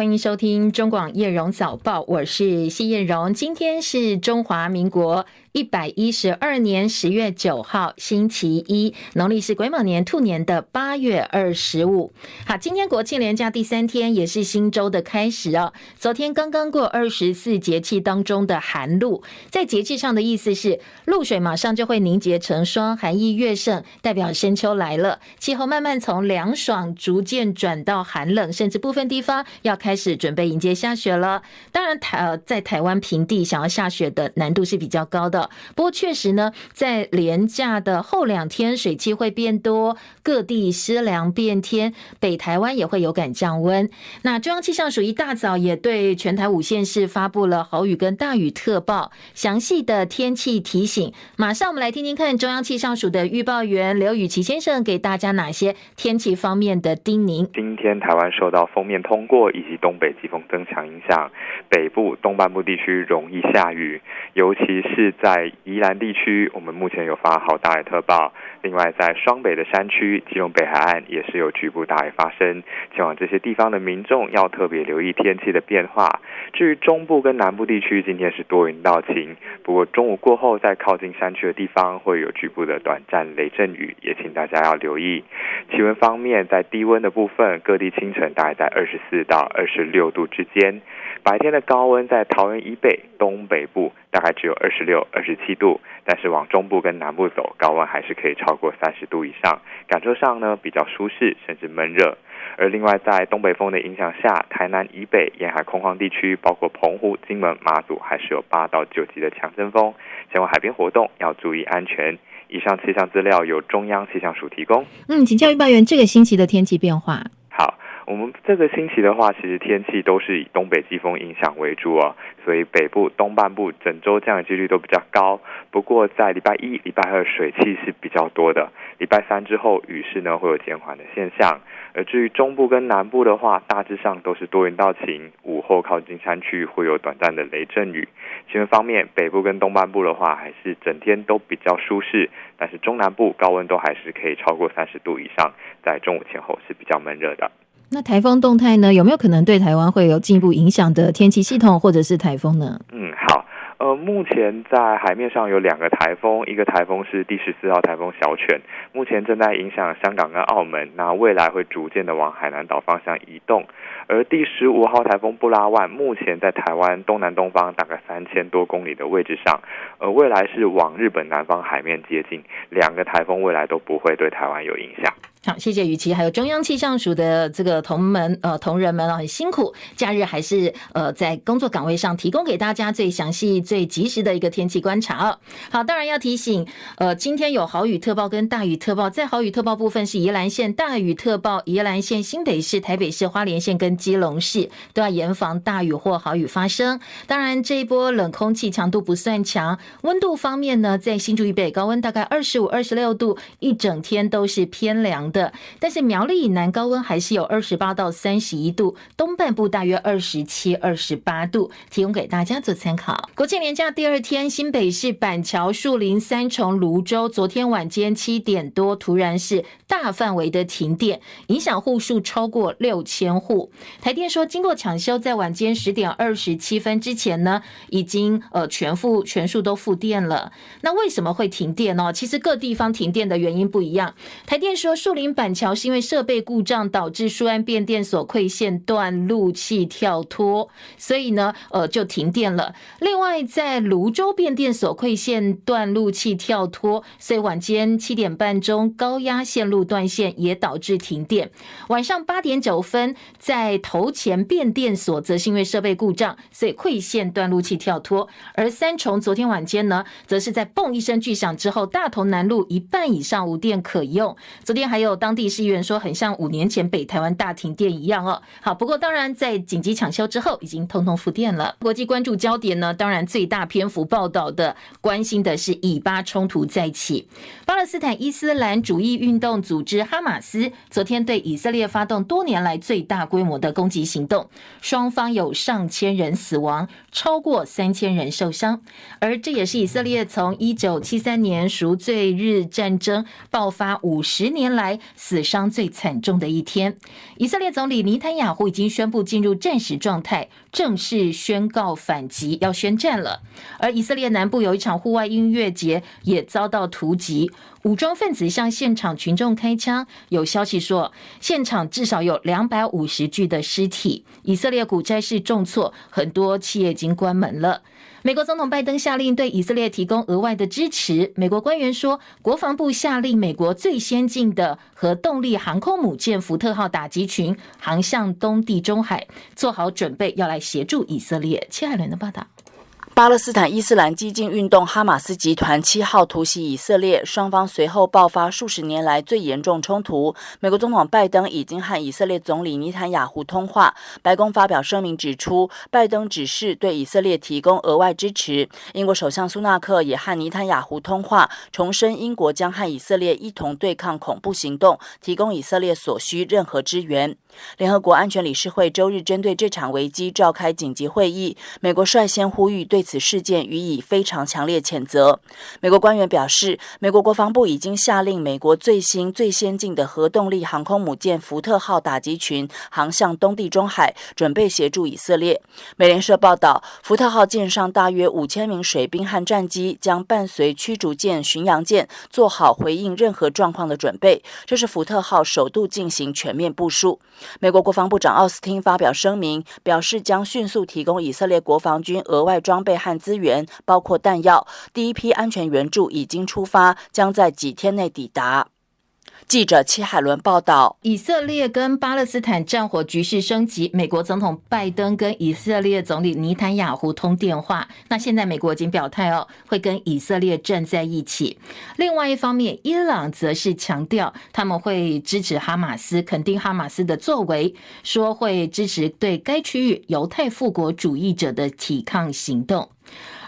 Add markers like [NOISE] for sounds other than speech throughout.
欢迎收听中广叶荣早报，我是谢叶荣，今天是中华民国。一百一十二年十月九号，星期一，农历是癸卯年兔年的八月二十五。好，今天国庆连假第三天，也是新周的开始哦。昨天刚刚过二十四节气当中的寒露，在节气上的意思是，露水马上就会凝结成霜，寒意越盛，代表深秋来了。气候慢慢从凉爽逐渐转到寒冷，甚至部分地方要开始准备迎接下雪了。当然，台呃在台湾平地想要下雪的难度是比较高的。不过确实呢，在连假的后两天，水汽会变多，各地湿凉变天，北台湾也会有感降温。那中央气象署一大早也对全台五县市发布了豪雨跟大雨特报，详细的天气提醒。马上我们来听听看中央气象署的预报员刘雨琦先生给大家哪些天气方面的叮咛。今天台湾受到锋面通过以及东北季风增强影响，北部东半部地区容易下雨，尤其是在在宜兰地区，我们目前有发好大雨特报。另外，在双北的山区、基隆北海岸也是有局部大雨发生。前往这些地方的民众要特别留意天气的变化。至于中部跟南部地区，今天是多云到晴，不过中午过后，在靠近山区的地方会有局部的短暂雷阵雨，也请大家要留意。气温方面，在低温的部分，各地清晨大概在二十四到二十六度之间。白天的高温在桃园以北、东北部大概只有二十六、二十七度，但是往中部跟南部走，高温还是可以超过三十度以上，感受上呢比较舒适，甚至闷热。而另外在东北风的影响下，台南以北沿海空旷地区，包括澎湖、金门、马祖，还是有八到九级的强阵风，前往海边活动要注意安全。以上气象资料由中央气象署提供。嗯，请教预报员，这个星期的天气变化。我们这个星期的话，其实天气都是以东北季风影响为主啊，所以北部东半部整周降雨几率都比较高。不过在礼拜一、礼拜二水汽是比较多的，礼拜三之后雨势呢会有减缓的现象。而至于中部跟南部的话，大致上都是多云到晴，午后靠近山区会有短暂的雷阵雨。气温方面，北部跟东半部的话还是整天都比较舒适，但是中南部高温都还是可以超过三十度以上，在中午前后是比较闷热的。那台风动态呢？有没有可能对台湾会有进一步影响的天气系统或者是台风呢？嗯，好，呃，目前在海面上有两个台风，一个台风是第十四号台风小犬，目前正在影响香港跟澳门，那未来会逐渐的往海南岛方向移动。而第十五号台风布拉万目前在台湾东南东方大概三千多公里的位置上，而未来是往日本南方海面接近，两个台风未来都不会对台湾有影响。好，谢谢雨琦，还有中央气象署的这个同门呃同仁们啊，很辛苦，假日还是呃在工作岗位上提供给大家最详细、最及时的一个天气观察哦。好，当然要提醒，呃，今天有豪雨特报跟大雨特报，在豪雨特报部分是宜兰县大雨特报，宜兰县、新北市、台北市、花莲县跟基隆市都要严防大雨或豪雨发生。当然，这一波冷空气强度不算强，温度方面呢，在新竹以北高温大概二十五、二十六度，一整天都是偏凉的，但是苗栗以南高温还是有二十八到三十一度，东半部大约二十七、二十八度，提供给大家做参考。国庆连假第二天，新北市板桥、树林、三重、芦洲，昨天晚间七点多，突然是大范围的停电，影响户数超过六千户。台电说，经过抢修，在晚间十点二十七分之前呢，已经呃全复全数都复电了。那为什么会停电呢？其实各地方停电的原因不一样。台电说，树林。林板桥是因为设备故障导致树安变电所馈线断路器跳脱，所以呢，呃，就停电了。另外，在泸州变电所馈线断路器跳脱，所以晚间七点半钟高压线路断线也导致停电。晚上八点九分，在头前变电所则是因为设备故障，所以馈线断路器跳脱。而三重昨天晚间呢，则是在嘣一声巨响之后，大同南路一半以上无电可用。昨天还有。当地市议员说，很像五年前北台湾大停电一样哦。好，不过当然在紧急抢修之后，已经通通复电了。国际关注焦点呢，当然最大篇幅报道的、关心的是以巴冲突再起。巴勒斯坦伊斯兰主义运动组织哈马斯昨天对以色列发动多年来最大规模的攻击行动，双方有上千人死亡，超过三千人受伤。而这也是以色列从一九七三年赎罪日战争爆发五十年来。死伤最惨重的一天。以色列总理尼坦雅胡已经宣布进入战时状态，正式宣告反击，要宣战了。而以色列南部有一场户外音乐节也遭到突袭，武装分子向现场群众开枪，有消息说现场至少有两百五十具的尸体。以色列股债市重挫，很多企业已经关门了。美国总统拜登下令对以色列提供额外的支持。美国官员说，国防部下令美国最先进的核动力航空母舰福特号打击群航向东地中海，做好准备要来协助以色列。切海伦的报道。巴勒斯坦伊斯兰激进运动哈马斯集团七号突袭以色列，双方随后爆发数十年来最严重冲突。美国总统拜登已经和以色列总理尼坦雅胡通话，白宫发表声明指出，拜登只是对以色列提供额外支持。英国首相苏纳克也和尼坦雅胡通话，重申英国将和以色列一同对抗恐怖行动，提供以色列所需任何支援。联合国安全理事会周日针对这场危机召开紧急会议，美国率先呼吁对对此事件予以非常强烈谴责。美国官员表示，美国国防部已经下令美国最新最先进的核动力航空母舰福特号打击群航向东地中海，准备协助以色列。美联社报道，福特号舰上大约五千名水兵和战机将伴随驱逐舰、巡洋舰，做好回应任何状况的准备。这是福特号首度进行全面部署。美国国防部长奥斯汀发表声明，表示将迅速提供以色列国防军额外装备备和资源，包括弹药。第一批安全援助已经出发，将在几天内抵达。记者戚海伦报道：以色列跟巴勒斯坦战火局势升级，美国总统拜登跟以色列总理尼坦雅胡通电话。那现在美国已经表态哦，会跟以色列站在一起。另外一方面，伊朗则是强调他们会支持哈马斯，肯定哈马斯的作为，说会支持对该区域犹太复国主义者的抵抗行动。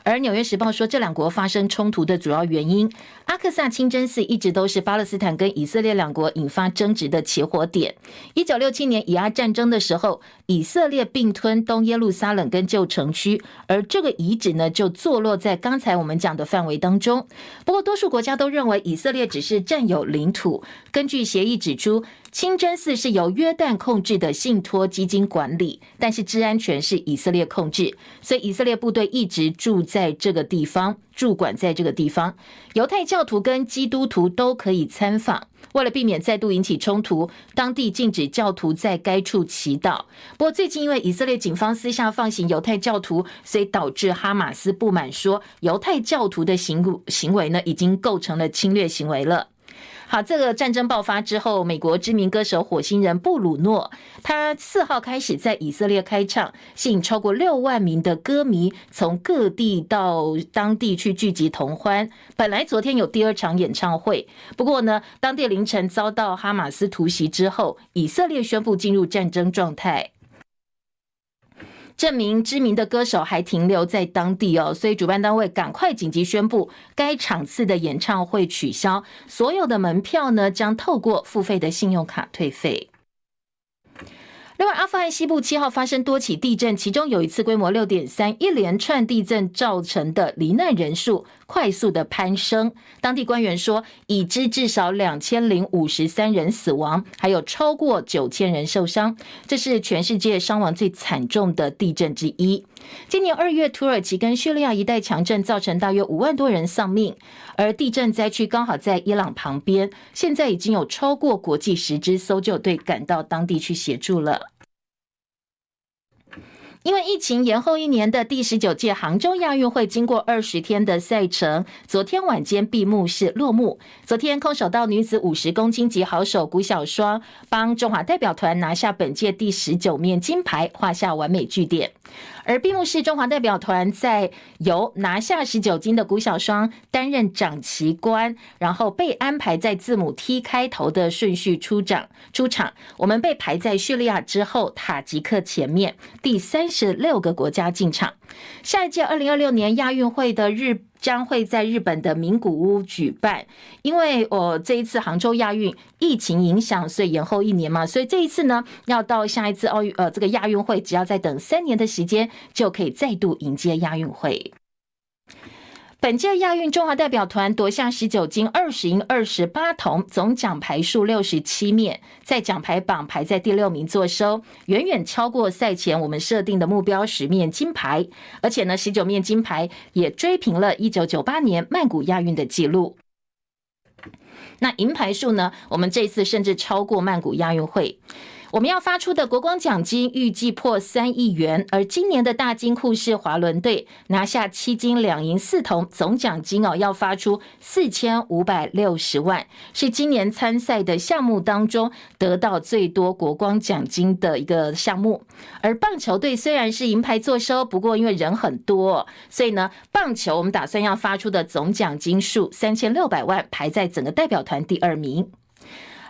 而《纽约时报》说，这两国发生冲突的主要原因，阿克萨清真寺一直都是巴勒斯坦跟以色列两国引发争执的起火点。一九六七年以阿战争的时候，以色列并吞东耶路撒冷跟旧城区，而这个遗址呢，就坐落在刚才我们讲的范围当中。不过，多数国家都认为以色列只是占有领土。根据协议指出，清真寺是由约旦控制的信托基金管理，但是治安权是以色列控制，所以以色列部队一直住在这个地方，驻管在这个地方。犹太教徒跟基督徒都可以参访。为了避免再度引起冲突，当地禁止教徒在该处祈祷。不过最近因为以色列警方私下放行犹太教徒，所以导致哈马斯不满，说犹太教徒的行行为呢，已经构成了侵略行为了。好，这个战争爆发之后，美国知名歌手火星人布鲁诺，他四号开始在以色列开唱，吸引超过六万名的歌迷从各地到当地去聚集同欢。本来昨天有第二场演唱会，不过呢，当地凌晨遭到哈马斯突袭之后，以色列宣布进入战争状态。这名知名的歌手还停留在当地哦，所以主办单位赶快紧急宣布该场次的演唱会取消，所有的门票呢将透过付费的信用卡退费。另外，阿富汗西部七号发生多起地震，其中有一次规模六点三，一连串地震造成的罹难人数快速的攀升。当地官员说，已知至少两千零五十三人死亡，还有超过九千人受伤，这是全世界伤亡最惨重的地震之一。今年二月，土耳其跟叙利亚一带强震，造成大约五万多人丧命，而地震灾区刚好在伊朗旁边，现在已经有超过国际十支搜救队赶到当地去协助了。因为疫情延后一年的第十九届杭州亚运会，经过二十天的赛程，昨天晚间闭幕式落幕。昨天空手道女子五十公斤级好手谷小双帮中华代表团拿下本届第十九面金牌，画下完美句点。而闭幕式，中华代表团在由拿下十九金的谷小双担任掌旗官，然后被安排在字母 T 开头的顺序出场。出场，我们被排在叙利亚之后，塔吉克前面，第三十六个国家进场。下一届二零二六年亚运会的日。将会在日本的名古屋举办，因为我这一次杭州亚运疫情影响，所以延后一年嘛，所以这一次呢，要到下一次奥运呃这个亚运会，只要再等三年的时间，就可以再度迎接亚运会。本届亚运中华代表团夺下十九金、二十银、二十八铜，总奖牌数六十七面，在奖牌榜排在第六名坐收，远远超过赛前我们设定的目标十面金牌，而且呢，十九面金牌也追平了一九九八年曼谷亚运的纪录。那银牌数呢，我们这次甚至超过曼谷亚运会。我们要发出的国光奖金预计破三亿元，而今年的大金库是华伦队拿下七金两银四铜，总奖金哦要发出四千五百六十万，是今年参赛的项目当中得到最多国光奖金的一个项目。而棒球队虽然是银牌坐收，不过因为人很多，所以呢，棒球我们打算要发出的总奖金数三千六百万，排在整个代表团第二名。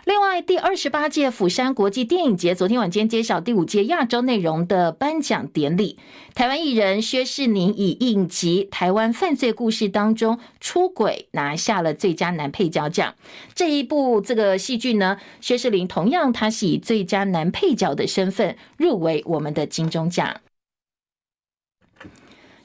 另外，第二十八届釜山国际电影节昨天晚间揭晓第五届亚洲内容的颁奖典礼。台湾艺人薛仕宁以影集《台湾犯罪故事》当中出轨拿下了最佳男配角奖。这一部这个戏剧呢，薛仕宁同样他是以最佳男配角的身份入围我们的金钟奖。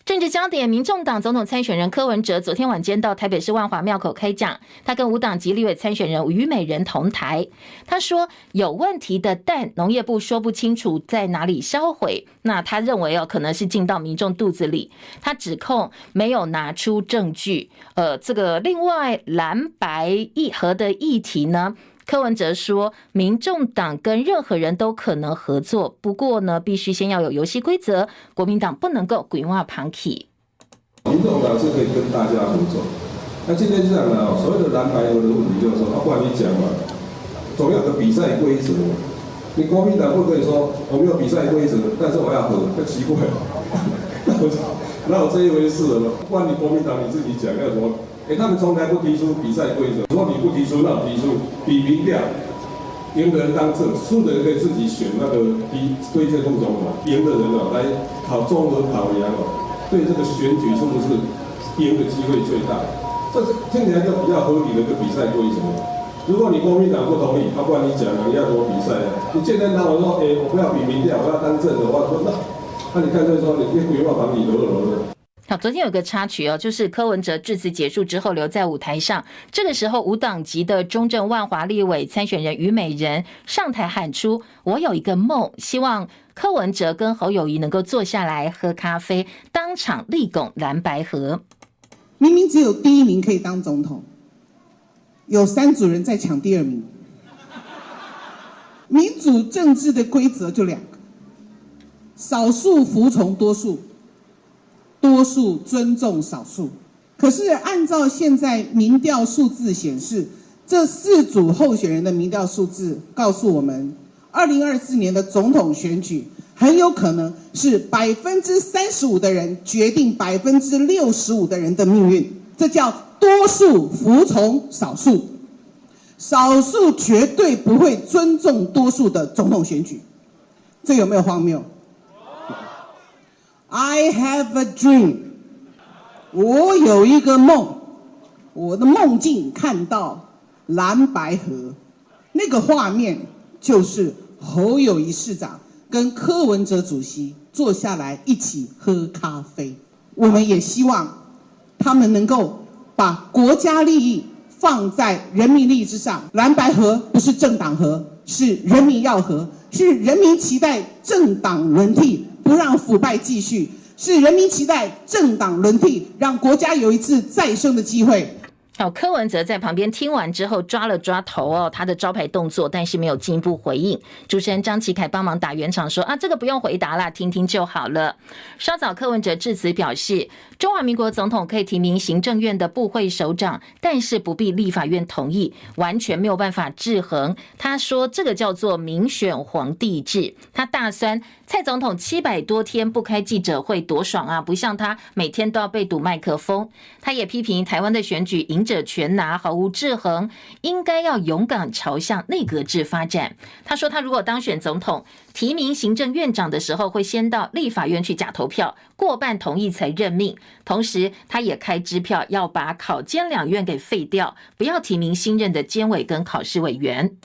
政治焦点，民众党总统参选人柯文哲昨天晚间到台北市万华庙口开讲，他跟无党籍立委参选人于美人同台。他说有问题的蛋，农业部说不清楚在哪里销毁，那他认为哦，可能是进到民众肚子里。他指控没有拿出证据。呃，这个另外蓝白议和的议题呢？柯文哲说：“民众党跟任何人都可能合作，不过呢，必须先要有游戏规则。国民党不能够鬼话旁起。民众党是可以跟大家合作。那今天这样的所谓的蓝白合的问题，就是说，啊，不然你讲嘛，总要有个比赛规则。你国民党不可以说我没有比赛规则，但是我要合，太奇怪了。那我这一回事了？不然你国民党你自己讲要什么？”哎，他们从来不提出比赛规则。如果你不提出，那提出比民调，赢的人当政，输的人可以自己选那个提推荐副总统，赢的人哦来考中和考研哦，对这个选举是不是赢的机会最大？这是听起来就比较合理的一个比赛规则。如果你国民党不同意，他不管你讲你要怎么比赛？你见天他我说，哎，我不要比民调，我要当政的话，说那那你看这说你别鬼话把你揉了了。好，昨天有个插曲哦，就是柯文哲致辞结束之后留在舞台上，这个时候无党籍的中正万华立委参选人虞美人上台喊出：“我有一个梦，希望柯文哲跟侯友谊能够坐下来喝咖啡，当场力拱蓝白合。”明明只有第一名可以当总统，有三组人在抢第二名。[LAUGHS] 民主政治的规则就两个：少数服从多数。多数尊重少数，可是按照现在民调数字显示，这四组候选人的民调数字告诉我们，二零二四年的总统选举很有可能是百分之三十五的人决定百分之六十五的人的命运，这叫多数服从少数，少数绝对不会尊重多数的总统选举，这有没有荒谬？？I have a dream，我有一个梦，我的梦境看到蓝白河，那个画面就是侯友宜市长跟柯文哲主席坐下来一起喝咖啡。我们也希望他们能够把国家利益放在人民利益之上。蓝白河不是政党河，是人民要河，是人民期待政党轮替。不让腐败继续，是人民期待政党轮替，让国家有一次再生的机会。好，柯文哲在旁边听完之后抓了抓头哦，他的招牌动作，但是没有进一步回应。主持人张启凯帮忙打圆场说啊，这个不用回答啦，听听就好了。稍早柯文哲致辞表示，中华民国总统可以提名行政院的部会首长，但是不必立法院同意，完全没有办法制衡。他说这个叫做民选皇帝制。他大酸蔡总统七百多天不开记者会多爽啊，不像他每天都要被堵麦克风。他也批评台湾的选举赢者全拿，毫无制衡，应该要勇敢朝向内阁制发展。他说，他如果当选总统，提名行政院长的时候，会先到立法院去假投票，过半同意才任命。同时，他也开支票要把考监两院给废掉，不要提名新任的监委跟考试委员。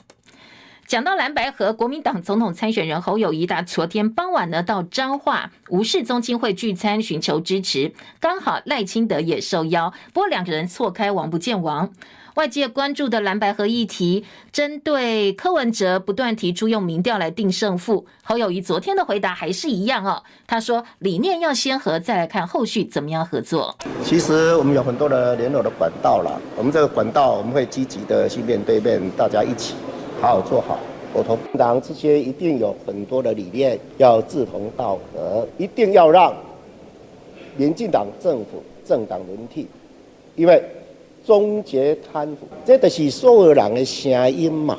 讲到蓝白和，国民党总统参选人侯友宜，他昨天傍晚呢到彰化吴氏宗亲会聚餐，寻求支持，刚好赖清德也受邀，不过两个人错开王不见王。外界关注的蓝白合议题，针对柯文哲不断提出用民调来定胜负，侯友宜昨天的回答还是一样哦。他说理念要先合，再来看后续怎么样合作。其实我们有很多的联络的管道了，我们这个管道我们会积极的去面对面，大家一起好好做好沟通。党这些一定有很多的理念要志同道合，一定要让民进党政府政党轮替，因为。终结贪腐，这就是所有人的声音嘛。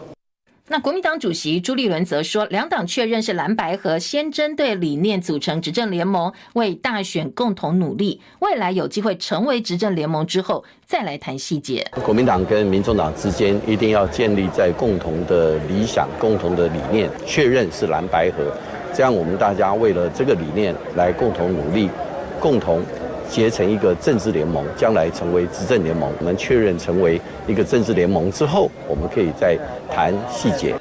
那国民党主席朱立伦则说，两党确认是蓝白和，先针对理念组成执政联盟，为大选共同努力。未来有机会成为执政联盟之后，再来谈细节。国民党跟民众党之间一定要建立在共同的理想、共同的理念，确认是蓝白合，这样我们大家为了这个理念来共同努力，共同。结成一个政治联盟，将来成为执政联盟。我们确认成为一个政治联盟之后，我们可以再谈细节。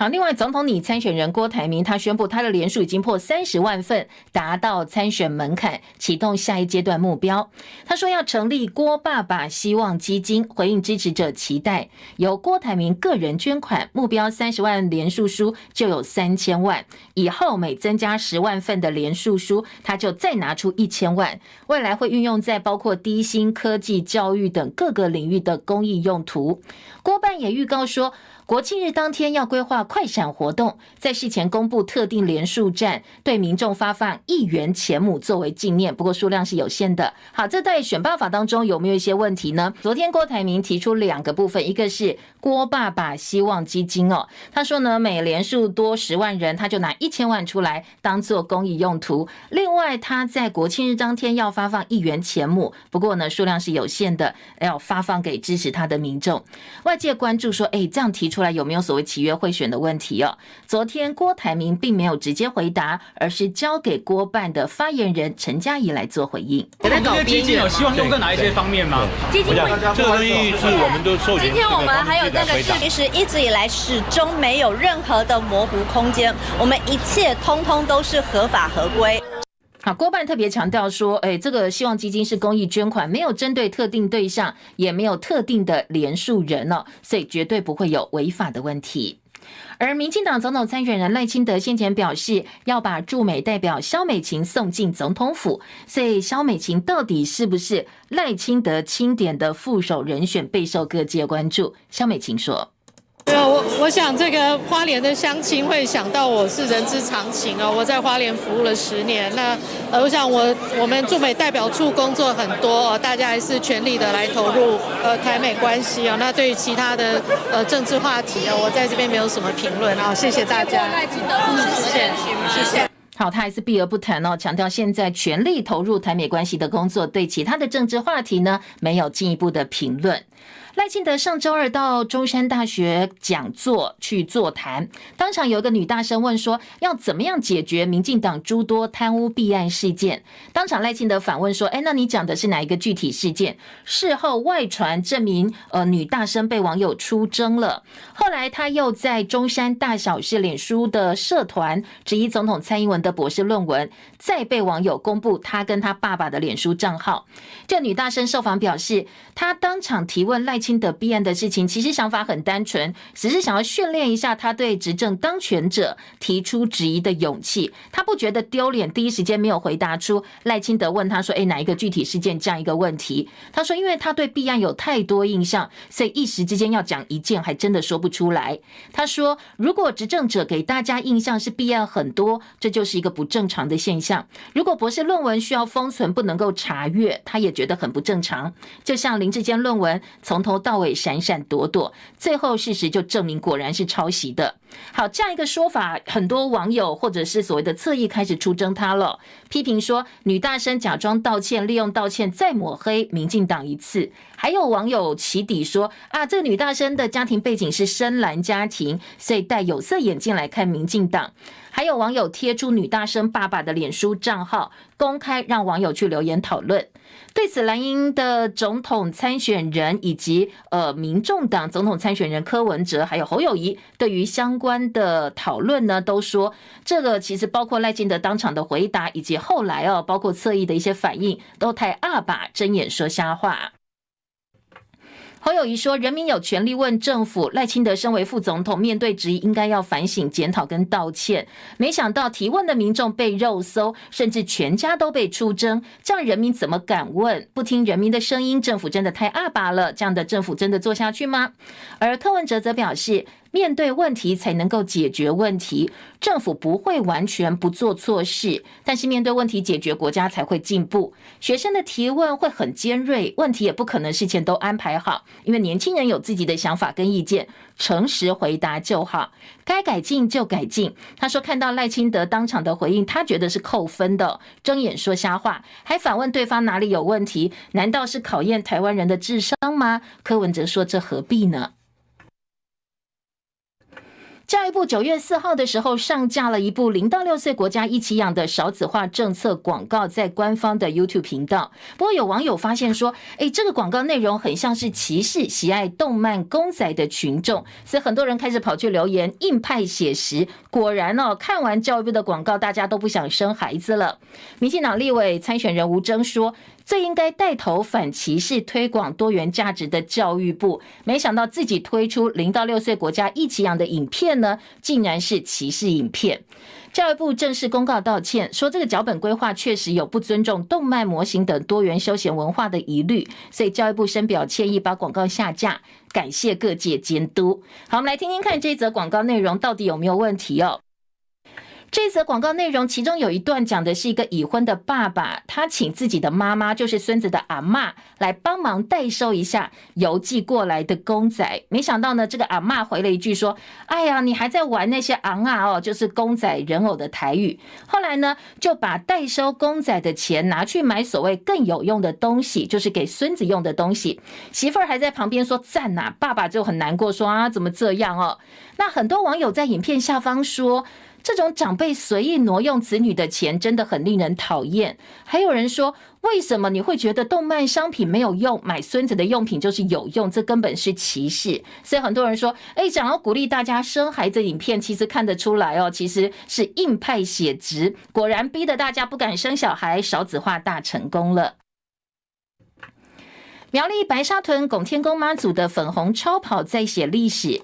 好，另外，总统拟参选人郭台铭他宣布，他的连署已经破三十万份，达到参选门槛，启动下一阶段目标。他说要成立郭爸爸希望基金，回应支持者期待，由郭台铭个人捐款，目标三十万连署书就有三千万，以后每增加十万份的连署书，他就再拿出一千万，未来会运用在包括低薪、科技、教育等各个领域的公益用途。郭办也预告说，国庆日当天要规划快闪活动，在事前公布特定连署站，对民众发放一元钱母作为纪念，不过数量是有限的。好，这在选办法当中有没有一些问题呢？昨天郭台铭提出两个部分，一个是郭爸爸希望基金哦，他说呢，每连署多十万人，他就拿一千万出来当做公益用途。另外，他在国庆日当天要发放一元钱母，不过呢，数量是有限的，要发放给支持他的民众。外界关注说，哎，这样提出。出来有没有所谓契约贿选的问题哦？昨天郭台铭并没有直接回答，而是交给郭办的发言人陈嘉仪来做回应。这些基金有希望用在哪一些方面吗？基金会这个东西是我们都授权。今天我们还有那个其实一直以来始终没有任何的模糊空间，我们一切通通都是合法合规。好，郭办特别强调说，哎，这个希望基金是公益捐款，没有针对特定对象，也没有特定的连署人哦，所以绝对不会有违法的问题。而民进党总统参选人赖清德先前表示，要把驻美代表萧美琴送进总统府，所以萧美琴到底是不是赖清德钦点的副手人选，备受各界关注。萧美琴说。我我想这个花莲的乡亲会想到我是人之常情哦，我在花莲服务了十年，那呃，我想我我们驻美代表处工作很多哦，大家还是全力的来投入呃台美关系哦。那对于其他的呃政治话题哦，我在这边没有什么评论啊，谢谢大家。谢谢，谢谢。好，他还是避而不谈哦，强调现在全力投入台美关系的工作，对其他的政治话题呢，没有进一步的评论。赖清德上周二到中山大学讲座去座谈，当场有一个女大生问说：“要怎么样解决民进党诸多贪污弊案事件？”当场赖清德。反问说：“哎，那你讲的是哪一个具体事件？”事后外传证明，呃，女大生被网友出征了。后来他又在中山大小事脸书的社团质疑总统蔡英文的博士论文，再被网友公布他跟他爸爸的脸书账号。这女大生受访表示，她当场提问赖。清清德弊案的事情，其实想法很单纯，只是想要训练一下他对执政当权者提出质疑的勇气。他不觉得丢脸，第一时间没有回答出赖清德问他说：“诶，哪一个具体事件？”这样一个问题。他说：“因为他对弊案有太多印象，所以一时之间要讲一件，还真的说不出来。”他说：“如果执政者给大家印象是弊案很多，这就是一个不正常的现象。如果博士论文需要封存，不能够查阅，他也觉得很不正常。就像林志坚论文从。”头到尾闪闪躲躲，最后事实就证明果然是抄袭的。好，这样一个说法，很多网友或者是所谓的侧翼开始出征他了，批评说女大生假装道歉，利用道歉再抹黑民进党一次。还有网友起底说啊，这个女大生的家庭背景是深蓝家庭，所以戴有色眼镜来看民进党。还有网友贴出女大生爸爸的脸书账号，公开让网友去留言讨论。对此，蓝营的总统参选人以及呃民众党总统参选人柯文哲还有侯友谊，对于相关的讨论呢，都说这个其实包括赖清德当场的回答，以及后来哦，包括侧翼的一些反应，都太二把睁眼说瞎话。侯友谊说：“人民有权利问政府，赖清德身为副总统，面对质疑应该要反省、检讨跟道歉。没想到提问的民众被肉搜，甚至全家都被出征，这样人民怎么敢问？不听人民的声音，政府真的太阿爸了。这样的政府真的做下去吗？”而柯文哲则表示。面对问题才能够解决问题，政府不会完全不做错事，但是面对问题解决，国家才会进步。学生的提问会很尖锐，问题也不可能事前都安排好，因为年轻人有自己的想法跟意见，诚实回答就好，该改进就改进。他说看到赖清德当场的回应，他觉得是扣分的，睁眼说瞎话，还反问对方哪里有问题？难道是考验台湾人的智商吗？柯文哲说这何必呢？教育部九月四号的时候上架了一部零到六岁国家一起养的少子化政策广告，在官方的 YouTube 频道。不过有网友发现说，诶，这个广告内容很像是歧视喜爱动漫公仔的群众，所以很多人开始跑去留言，硬派写实。果然哦，看完教育部的广告，大家都不想生孩子了。民进党立委参选人吴峥说。最应该带头反歧视、推广多元价值的教育部，没想到自己推出零到六岁国家一起养的影片呢，竟然是歧视影片。教育部正式公告道歉，说这个脚本规划确实有不尊重动漫模型等多元休闲文化的疑虑，所以教育部深表歉意，把广告下架，感谢各界监督。好，我们来听听看这则广告内容到底有没有问题哦。这则广告内容，其中有一段讲的是一个已婚的爸爸，他请自己的妈妈，就是孙子的阿嬷，来帮忙代收一下邮寄过来的公仔。没想到呢，这个阿嬷回了一句说：“哎呀，你还在玩那些昂啊哦，就是公仔人偶的台语。”后来呢，就把代收公仔的钱拿去买所谓更有用的东西，就是给孙子用的东西。媳妇儿还在旁边说赞呐，爸爸就很难过说啊，怎么这样哦？那很多网友在影片下方说。这种长辈随意挪用子女的钱，真的很令人讨厌。还有人说，为什么你会觉得动漫商品没有用，买孙子的用品就是有用？这根本是歧视。所以很多人说，哎，想要鼓励大家生孩子，影片其实看得出来哦，其实是硬派写实。果然逼得大家不敢生小孩，少子化大成功了。苗栗白沙屯拱天宫妈祖的粉红超跑在写历史。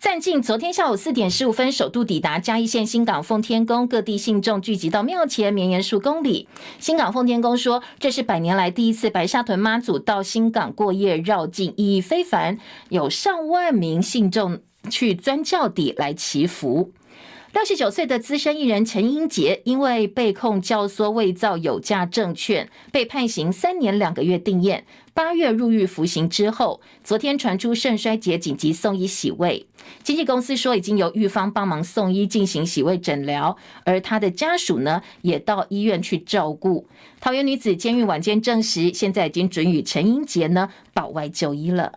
暂进昨天下午四点十五分首度抵达嘉义县新港奉天宫，各地信众聚集到庙前绵延数公里。新港奉天宫说，这是百年来第一次白沙屯妈祖到新港过夜绕境，意义非凡，有上万名信众去钻轿底来祈福。六十九岁的资深艺人陈英杰，因为被控教唆伪造有价证券，被判刑三年两个月定谳。八月入狱服刑之后，昨天传出肾衰竭，紧急送医洗胃。经纪公司说，已经由狱方帮忙送医进行洗胃诊疗，而他的家属呢，也到医院去照顾。桃园女子监狱晚间证实，现在已经准予陈英杰呢保外就医了。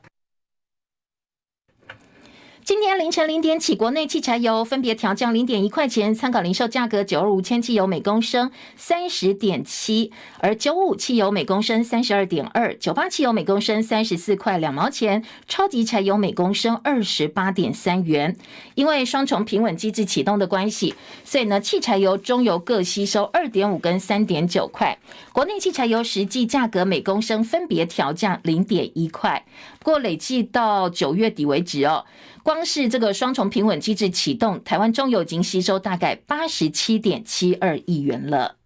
今天凌晨零点起，国内汽柴油分别调降零点一块钱，参考零售价格九二五千汽油每公升三十点七，而九五汽油每公升三十二点二，九八汽油每公升三十四块两毛钱，超级柴油每公升二十八点三元。因为双重平稳机制启动的关系，所以呢，汽柴油、中油各吸收二点五跟三点九块。国内汽柴油实际价格每公升分别调降零点一块，不过累计到九月底为止哦。光是这个双重平稳机制启动，台湾中油已经吸收大概八十七点七二亿元了。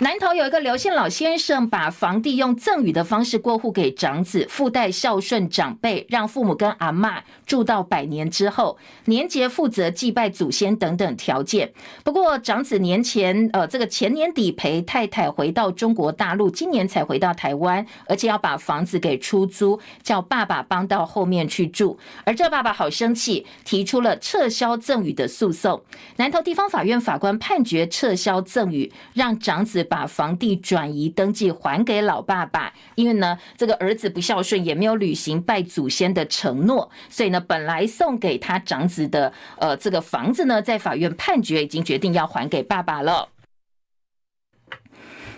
南投有一个刘姓老先生，把房地用赠与的方式过户给长子，附带孝顺长辈，让父母跟阿嬷住到百年之后，年节负责祭拜祖先等等条件。不过长子年前，呃，这个前年底陪太太回到中国大陆，今年才回到台湾，而且要把房子给出租，叫爸爸帮到后面去住。而这爸爸好生气，提出了撤销赠与的诉讼。南投地方法院法官判决撤销赠与，让长子。把房地转移登记还给老爸爸，因为呢，这个儿子不孝顺，也没有履行拜祖先的承诺，所以呢，本来送给他长子的呃这个房子呢，在法院判决已经决定要还给爸爸了。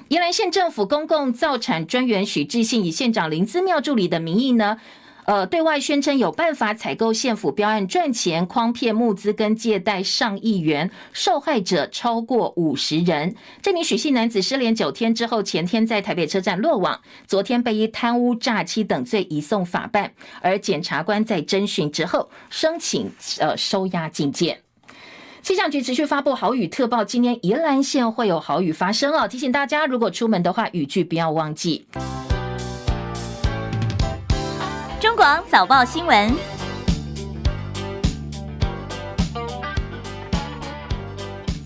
宜兰县政府公共造产专员许志信以县长林资妙助理的名义呢。呃，对外宣称有办法采购县府标案赚钱，诓骗募资跟借贷上亿元，受害者超过五十人。这名许姓男子失联九天之后，前天在台北车站落网，昨天被以贪污诈欺等罪移送法办，而检察官在侦讯之后申请呃收押禁见。气象局持续发布豪雨特报，今天宜兰县会有豪雨发生哦，提醒大家如果出门的话，雨具不要忘记。中广早报新闻。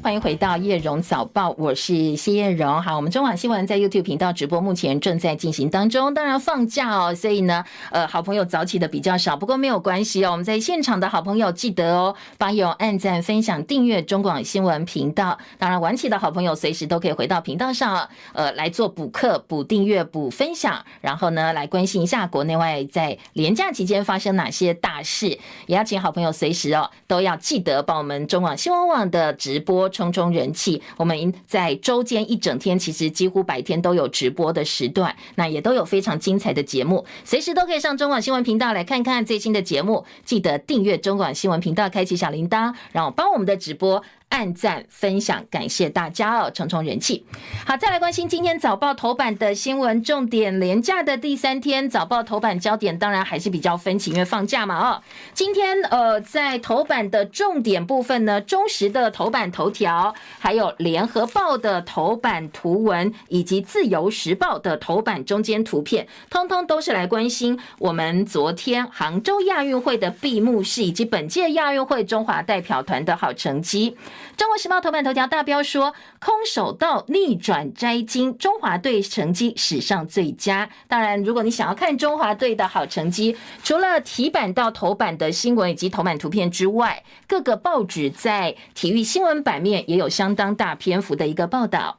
欢迎回到叶荣早报，我是谢叶荣。好，我们中广新闻在 YouTube 频道直播，目前正在进行当中。当然放假哦，所以呢，呃，好朋友早起的比较少，不过没有关系哦。我们在现场的好朋友记得哦，帮友按赞、分享、订阅中广新闻频道。当然晚起的好朋友随时都可以回到频道上，呃，来做补课、补订阅、补分享，然后呢，来关心一下国内外在连假期间发生哪些大事。也要请好朋友随时哦，都要记得帮我们中广新闻网的直播。冲冲人气，我们在周间一整天，其实几乎白天都有直播的时段，那也都有非常精彩的节目，随时都可以上中广新闻频道来看看最新的节目。记得订阅中广新闻频道，开启小铃铛，然后帮我们的直播。按赞分享，感谢大家哦，冲冲人气。好，再来关心今天早报头版的新闻重点。廉价的第三天，早报头版焦点当然还是比较分歧，因为放假嘛哦。今天呃，在头版的重点部分呢，中时的头版头条，还有联合报的头版图文，以及自由时报的头版中间图片，通通都是来关心我们昨天杭州亚运会的闭幕式，以及本届亚运会中华代表团的好成绩。中国时报头版头条大标说，空手道逆转摘金，中华队成绩史上最佳。当然，如果你想要看中华队的好成绩，除了题版到头版的新闻以及头版图片之外，各个报纸在体育新闻版面也有相当大篇幅的一个报道。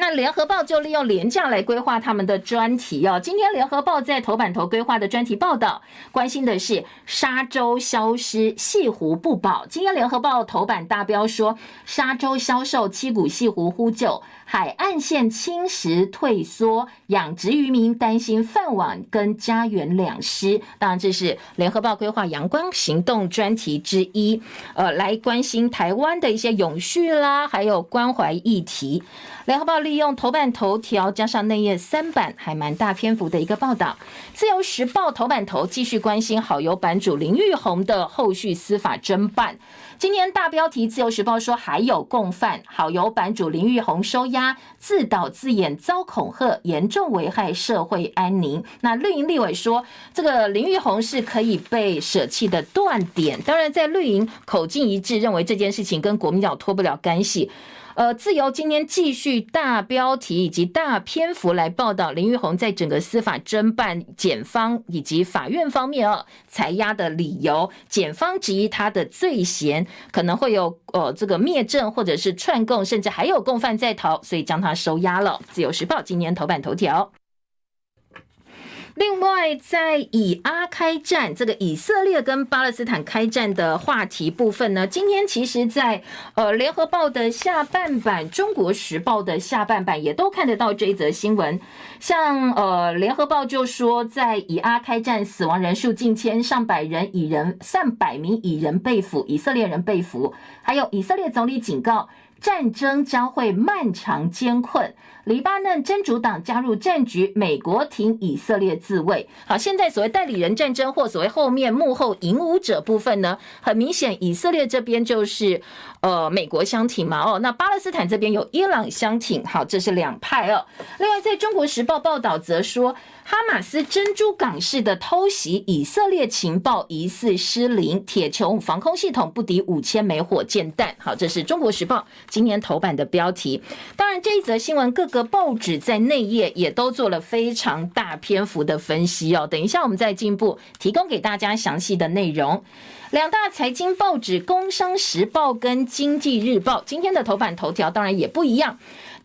那联合报就利用廉价来规划他们的专题哦。今天联合报在头版头规划的专题报道，关心的是沙洲消失，西湖不保。今天联合报头版大标说，沙洲销售七股西湖呼救，海岸线侵蚀退缩，养殖渔民担心饭碗跟家园两失。当然，这是联合报规划阳光行动专题之一，呃，来关心台湾的一些永续啦，还有关怀议题。联合报利用头版头条加上内页三版，还蛮大篇幅的一个报道。自由时报头版头继续关心好友版主林玉红的后续司法侦办。今天大标题，自由时报说还有共犯，好友版主林玉红收押，自导自演遭恐吓，严重危害社会安宁。那绿营立委说，这个林玉红是可以被舍弃的断点。当然，在绿营口径一致，认为这件事情跟国民党脱不了干系。呃，自由今天继续大标题以及大篇幅来报道林玉红在整个司法侦办、检方以及法院方面哦，裁押的理由。检方质疑他的罪嫌可能会有呃这个灭证或者是串供，甚至还有共犯在逃，所以将他收押了。自由时报今天头版头条。另外，在以阿开战，这个以色列跟巴勒斯坦开战的话题部分呢，今天其实在呃联合报的下半版、中国时报的下半版也都看得到这一则新闻。像呃联合报就说，在以阿开战死亡人数近千，上百人以人上百名以人被俘，以色列人被俘，还有以色列总理警告。战争将会漫长艰困。黎巴嫩真主党加入战局，美国挺以色列自卫。好，现在所谓代理人战争或所谓后面幕后引武者部分呢，很明显以色列这边就是呃美国相挺嘛。哦，那巴勒斯坦这边有伊朗相挺。好，这是两派哦。另外，在中国时报报道则说。哈马斯珍珠港式的偷袭，以色列情报疑似失灵，铁穹防空系统不敌五千枚火箭弹。好，这是中国时报今年头版的标题。当然，这一则新闻各个报纸在内页也都做了非常大篇幅的分析哦。等一下，我们再进一步提供给大家详细的内容。两大财经报纸《工商时报》跟《经济日报》今天的头版头条当然也不一样。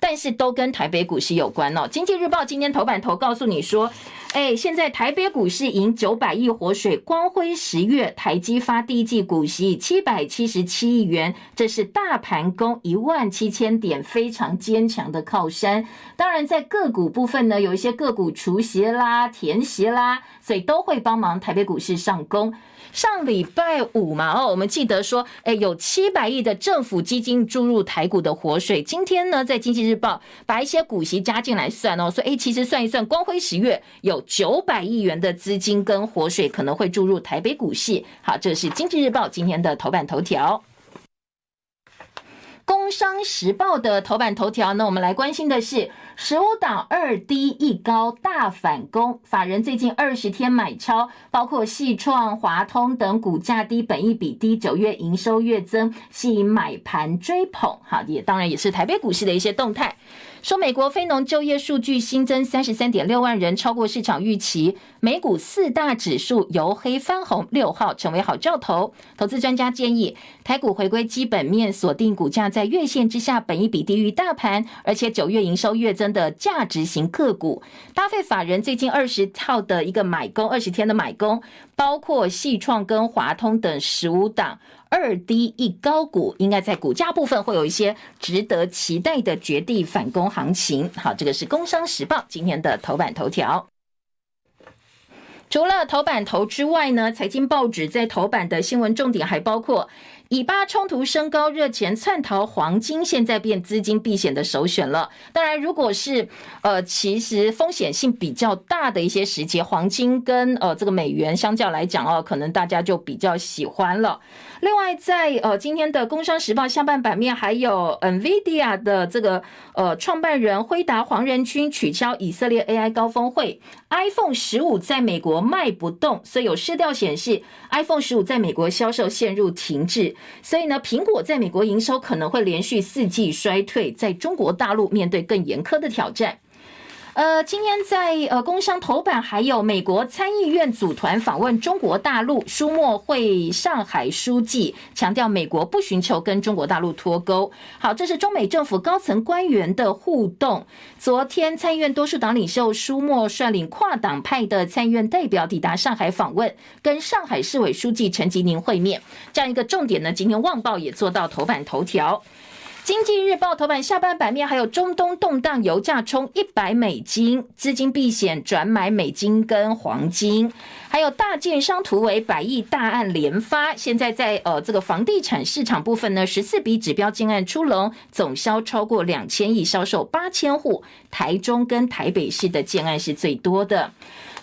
但是都跟台北股市有关哦。经济日报今天头版头告诉你说，哎，现在台北股市迎九百亿活水，光辉十月台积发第一季股息七百七十七亿元，这是大盘攻一万七千点，非常坚强的靠山。当然，在个股部分呢，有一些个股除息啦、填息啦，所以都会帮忙台北股市上攻。上礼拜五嘛，哦，我们记得说，哎，有七百亿的政府基金注入台股的活水。今天呢，在经济日报把一些股息加进来算哦，所以哎，其实算一算，光辉十月有九百亿元的资金跟活水可能会注入台北股市。好，这是经济日报今天的头版头条。工商时报的头版头条呢，我们来关心的是。十五档二低一高大反攻，法人最近二十天买超，包括矽创、华通等股价低、本一比低、九月营收月增，吸引买盘追捧。好，也当然也是台北股市的一些动态。说美国非农就业数据新增三十三点六万人，超过市场预期。美股四大指数由黑翻红，六号成为好兆头。投资专家建议，台股回归基本面，锁定股价在月线之下，本益比低于大盘，而且九月营收月增的价值型个股。搭配法人最近二十套的一个买攻，二十天的买攻，包括矽创跟华通等十五档。二低一高股应该在股价部分会有一些值得期待的绝地反攻行情。好，这个是《工商时报》今天的头版头条。除了头版头之外呢，财经报纸在头版的新闻重点还包括。以巴冲突升高，热钱窜逃黄金，现在变资金避险的首选了。当然，如果是呃，其实风险性比较大的一些时节，黄金跟呃这个美元相较来讲哦，可能大家就比较喜欢了。另外在，呃今天的《工商时报》下半版面，还有 NVIDIA 的这个呃创办人辉达黄仁勋取消以色列 AI 高峰会，iPhone 十五在美国卖不动，所以有市调显示，iPhone 十五在美国销售陷入停滞。所以呢，苹果在美国营收可能会连续四季衰退，在中国大陆面对更严苛的挑战。呃，今天在呃工商头版还有美国参议院组团访问中国大陆，舒默会上海书记强调美国不寻求跟中国大陆脱钩。好，这是中美政府高层官员的互动。昨天参议院多数党领袖舒默率领跨党派的参议院代表抵达上海访问，跟上海市委书记陈吉宁会面。这样一个重点呢，今天《旺报》也做到头版头条。经济日报头版下半版面还有中东动荡，油价冲一百美金，资金避险转买美金跟黄金，还有大建商图为百亿大案连发。现在在呃这个房地产市场部分呢，十四笔指标建案出笼，总销超过两千亿，销售八千户，台中跟台北市的建案是最多的。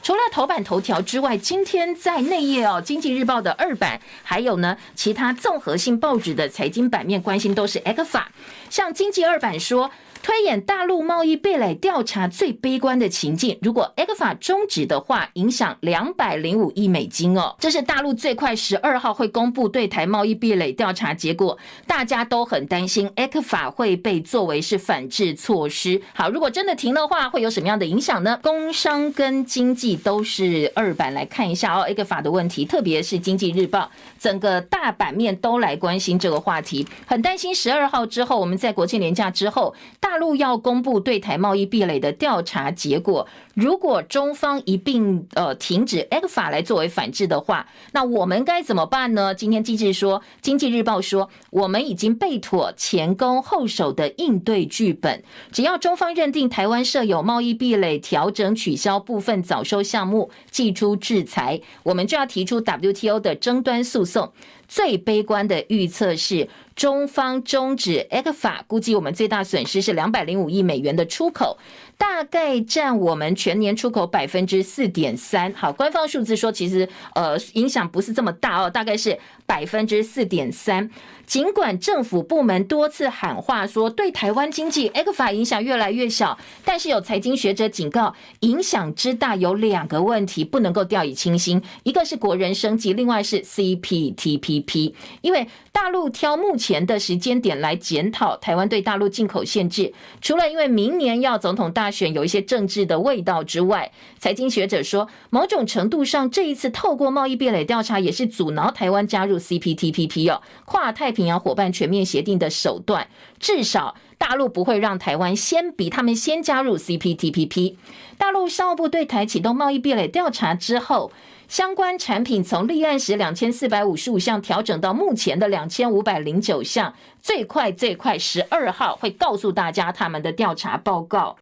除了头版头条之外，今天在内页哦，《经济日报》的二版，还有呢其他综合性报纸的财经版面关心都是 ECFA，像《经济二版》说。推演大陆贸易壁垒调查最悲观的情境，如果 ECFA 终止的话，影响两百零五亿美金哦。这是大陆最快十二号会公布对台贸易壁垒调查结果，大家都很担心 ECFA 会被作为是反制措施。好，如果真的停的话，会有什么样的影响呢？工商跟经济都是二版来看一下哦，ECFA 的问题，特别是经济日报整个大版面都来关心这个话题，很担心十二号之后，我们在国庆年假之后。大陆要公布对台贸易壁垒的调查结果，如果中方一并呃停止 ECFA 来作为反制的话，那我们该怎么办呢？今天经济说，经济日报说，我们已经备妥前攻后守的应对剧本，只要中方认定台湾设有贸易壁垒，调整取消部分早收项目，祭出制裁，我们就要提出 WTO 的争端诉讼。最悲观的预测是，中方终止 ECFA，估计我们最大损失是两百零五亿美元的出口，大概占我们全年出口百分之四点三。好，官方数字说，其实呃影响不是这么大哦，大概是百分之四点三。尽管政府部门多次喊话说对台湾经济 ECFA 影响越来越小，但是有财经学者警告，影响之大有两个问题不能够掉以轻心，一个是国人升级，另外是 CPTPP，因为大陆挑目前的时间点来检讨台湾对大陆进口限制，除了因为明年要总统大选有一些政治的味道之外，财经学者说，某种程度上，这一次透过贸易壁垒调查也是阻挠台湾加入 CPTPP 哦，跨太平洋伙伴全面协定的手段。至少大陆不会让台湾先比他们先加入 CPTPP。大陆商务部对台启动贸易壁垒调查之后。相关产品从立案时两千四百五十五项调整到目前的两千五百零九项，最快最快十二号会告诉大家他们的调查报告。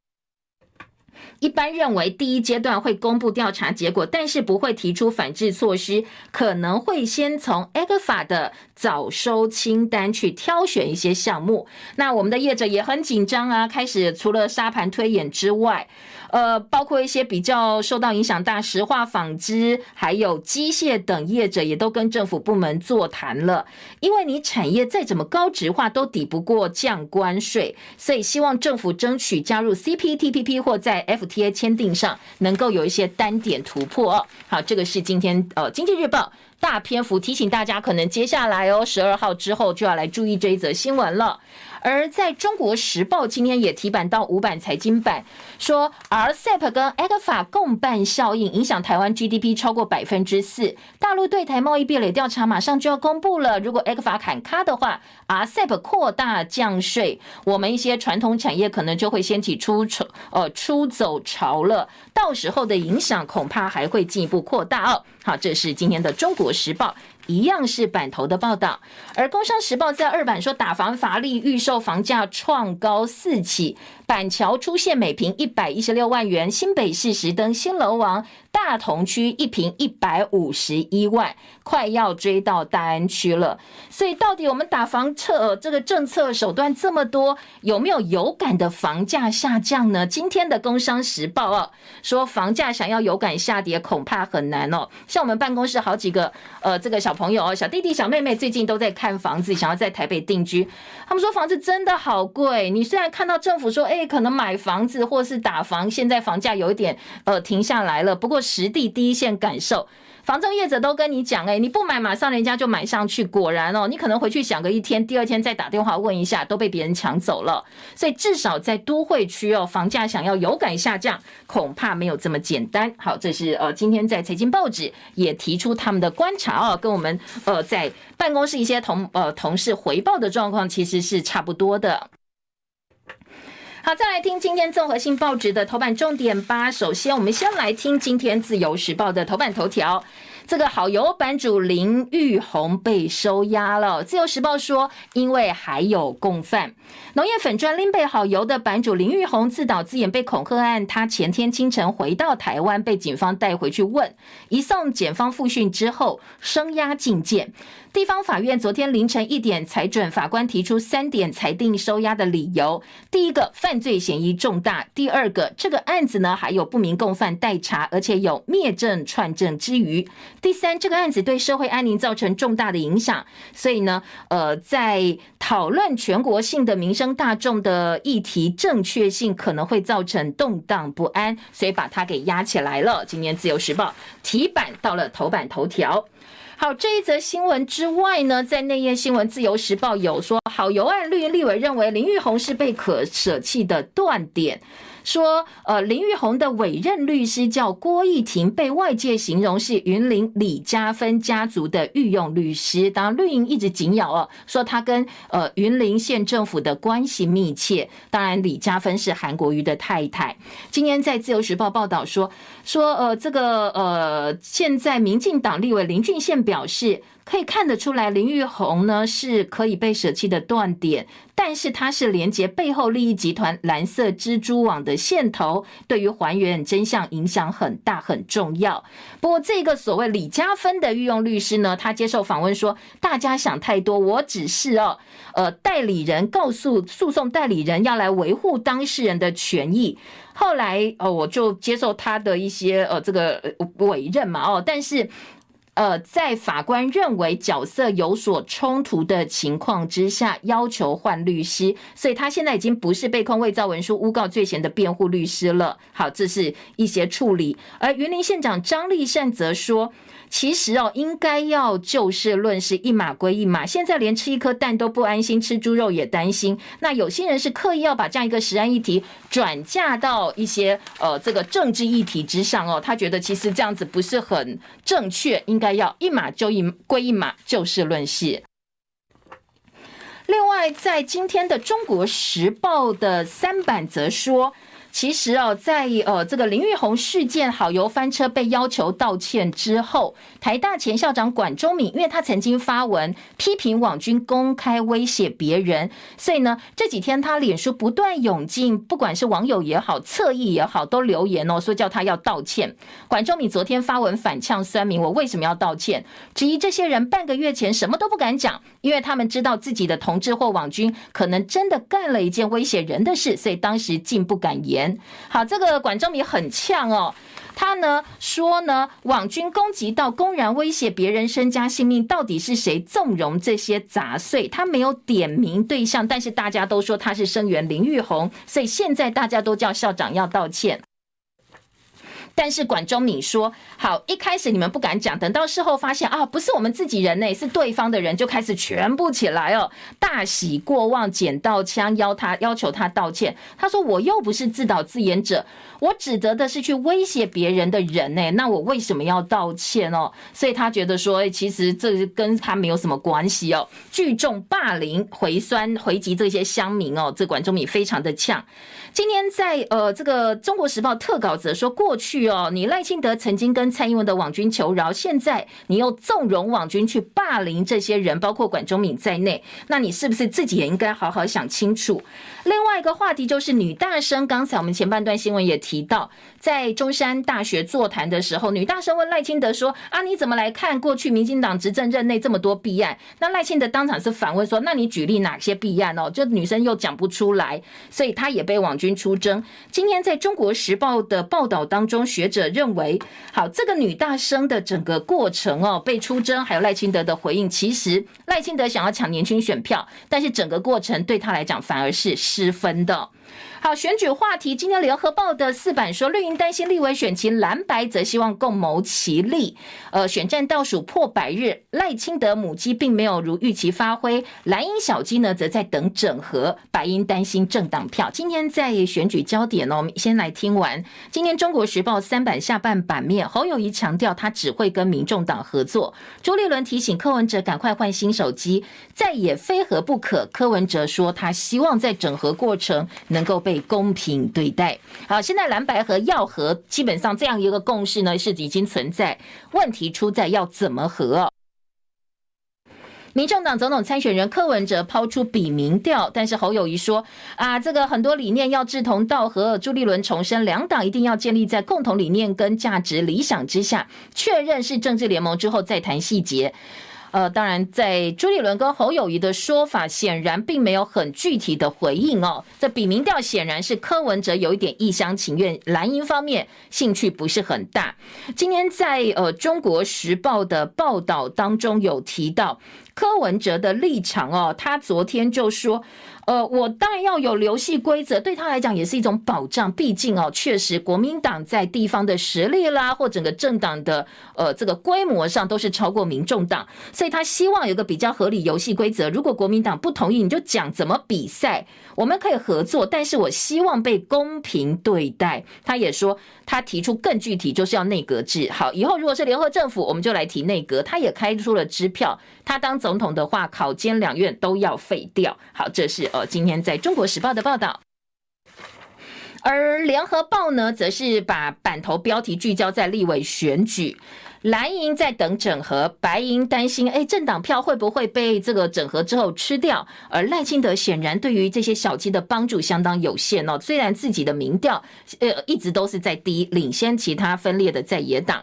一般认为，第一阶段会公布调查结果，但是不会提出反制措施，可能会先从 A 股法的早收清单去挑选一些项目。那我们的业者也很紧张啊，开始除了沙盘推演之外，呃，包括一些比较受到影响大，石化、纺织还有机械等业者也都跟政府部门座谈了，因为你产业再怎么高值化都抵不过降关税，所以希望政府争取加入 CPTPP 或在 F T A 签订上能够有一些单点突破。好，这个是今天呃《经济日报》大篇幅提醒大家，可能接下来哦十二号之后就要来注意这一则新闻了。而在中国时报今天也提版到五版财经版，说 RCEP 跟 ECFA 共办效应影响台湾 GDP 超过百分之四。大陆对台贸易壁垒调查马上就要公布了，如果 ECFA 砍卡的话，RCEP 扩大降税，我们一些传统产业可能就会掀起出丑呃出走潮了，到时候的影响恐怕还会进一步扩大哦。好，这是今天的中国时报。一样是版头的报道，而工商时报在二版说打房乏力，预售房价创高四起，板桥出现每坪一百一十六万元，新北市实登新楼王。大同区一坪一百五十一万，快要追到大安区了。所以，到底我们打房策这个政策手段这么多，有没有有感的房价下降呢？今天的《工商时报》啊，说房价想要有感下跌，恐怕很难哦。像我们办公室好几个呃，这个小朋友哦，小弟弟、小妹妹最近都在看房子，想要在台北定居。他们说房子真的好贵。你虽然看到政府说，哎，可能买房子或是打房，现在房价有一点呃停下来了，不过。实地第一线感受，房中业者都跟你讲，哎，你不买，马上人家就买上去。果然哦，你可能回去想个一天，第二天再打电话问一下，都被别人抢走了。所以至少在都会区哦，房价想要有感下降，恐怕没有这么简单。好，这是呃，今天在财经报纸也提出他们的观察哦，跟我们呃在办公室一些同呃同事回报的状况其实是差不多的。好，再来听今天综合性报纸的头版重点吧。首先，我们先来听今天自由时报的头版头条。这个好油版主林玉红被收押了。自由时报说，因为还有共犯。农业粉专林北好油的版主林玉红自导自演被恐吓案，他前天清晨回到台湾，被警方带回去问，移送检方复讯之后，声押禁见。地方法院昨天凌晨一点裁准，法官提出三点裁定收押的理由：第一个，犯罪嫌疑重大；第二个，这个案子呢还有不明共犯待查，而且有灭证串证之余；第三，这个案子对社会安宁造成重大的影响，所以呢，呃，在讨论全国性的民生大众的议题正确性，可能会造成动荡不安，所以把它给压起来了。今年自由时报题版到了头版头条。好，这一则新闻之外呢，在内页新闻，《自由时报》有说，好油案绿立委认为林玉红是被可舍弃的断点。说，呃，林玉红的委任律师叫郭义庭，被外界形容是云林李家芬家族的御用律师。当然，绿营一直紧咬哦，说他跟呃云林县政府的关系密切。当然，李家芬是韩国瑜的太太。今天在自由时报报道说，说呃这个呃现在民进党立委林俊宪表示。可以看得出来，林玉红呢是可以被舍弃的断点，但是他是连接背后利益集团蓝色蜘蛛网的线头，对于还原真相影响很大很重要。不过，这个所谓李家芬的御用律师呢，他接受访问说：“大家想太多，我只是哦，呃，代理人告诉诉讼代理人要来维护当事人的权益。后来，哦，我就接受他的一些呃这个委任嘛，哦，但是。”呃，在法官认为角色有所冲突的情况之下，要求换律师，所以他现在已经不是被控伪造文书、诬告罪嫌的辩护律师了。好，这是一些处理。而云林县长张立善则说。其实哦，应该要就事论事，一码归一码。现在连吃一颗蛋都不安心，吃猪肉也担心。那有些人是刻意要把这样一个食安议题转嫁到一些呃这个政治议题之上哦，他觉得其实这样子不是很正确，应该要一码就一归一码，就事论事。另外，在今天的《中国时报》的三版则说。其实哦，在呃这个林育红事件好油翻车被要求道歉之后，台大前校长管中闵，因为他曾经发文批评网军公开威胁别人，所以呢这几天他脸书不断涌进，不管是网友也好，侧翼也好，都留言哦，说叫他要道歉。管中闵昨天发文反呛酸民，我为什么要道歉？质疑这些人半个月前什么都不敢讲，因为他们知道自己的同志或网军可能真的干了一件威胁人的事，所以当时竟不敢言。好，这个管仲明很呛哦，他呢说呢，网军攻击到公然威胁别人身家性命，到底是谁纵容这些杂碎？他没有点名对象，但是大家都说他是声援林玉红，所以现在大家都叫校长要道歉。但是管中敏说好，一开始你们不敢讲，等到事后发现啊，不是我们自己人呢，是对方的人，就开始全部起来哦，大喜过望，捡到枪邀他要求他道歉。他说我又不是自导自演者，我指责的是去威胁别人的人呢，那我为什么要道歉哦？所以他觉得说，其实这跟他没有什么关系哦。聚众霸凌回酸回击这些乡民哦，这管中闵非常的呛。今天在呃这个中国时报特稿则说，过去哦，你赖清德曾经跟蔡英文的网军求饶，现在你又纵容网军去霸凌这些人，包括管中闵在内，那你是不是自己也应该好好想清楚？另外一个话题就是女大生，刚才我们前半段新闻也提提到，在中山大学座谈的时候，女大生问赖清德说：“啊，你怎么来看过去民进党执政任内这么多弊案？”那赖清德当场是反问说：“那你举例哪些弊案哦？”就女生又讲不出来，所以她也被网军出征。今天在中国时报的报道当中，学者认为，好，这个女大生的整个过程哦，被出征，还有赖清德的回应，其实赖清德想要抢年轻选票，但是整个过程对他来讲反而是失分的。好，选举话题，今天联合报的四版说，绿营担心立委选情，蓝白则希望共谋其利。呃，选战倒数破百日，赖清德母鸡并没有如预期发挥，蓝营小鸡呢则在等整合，白营担心政党票。今天在选举焦点哦，我们先来听完。今天中国时报三版下半版面，侯友谊强调他只会跟民众党合作。朱立伦提醒柯文哲赶快换新手机，再也非合不可。柯文哲说他希望在整合过程能够被。被公平对待。好，现在蓝白和要和，基本上这样一个共识呢，是已经存在。问题出在要怎么和。民众党总统参选人柯文哲抛出比民调，但是侯友谊说啊，这个很多理念要志同道合。朱立伦重申，两党一定要建立在共同理念跟价值理想之下，确认是政治联盟之后再谈细节。呃，当然，在朱立伦跟侯友宜的说法，显然并没有很具体的回应哦。这比民调显然是柯文哲有一点一厢情愿，蓝营方面兴趣不是很大。今天在呃《中国时报》的报道当中有提到柯文哲的立场哦，他昨天就说。呃，我当然要有游戏规则，对他来讲也是一种保障。毕竟哦，确实国民党在地方的实力啦，或整个政党的呃这个规模上都是超过民众党，所以他希望有个比较合理游戏规则。如果国民党不同意，你就讲怎么比赛，我们可以合作，但是我希望被公平对待。他也说，他提出更具体，就是要内阁制。好，以后如果是联合政府，我们就来提内阁。他也开出了支票，他当总统的话，考监两院都要废掉。好，这是呃。今天在中国时报的报道，而联合报呢，则是把版头标题聚焦在立委选举，蓝营在等整合，白营担心，哎，政党票会不会被这个整合之后吃掉？而赖清德显然对于这些小鸡的帮助相当有限哦，虽然自己的民调呃一直都是在第一，领先其他分裂的在野党。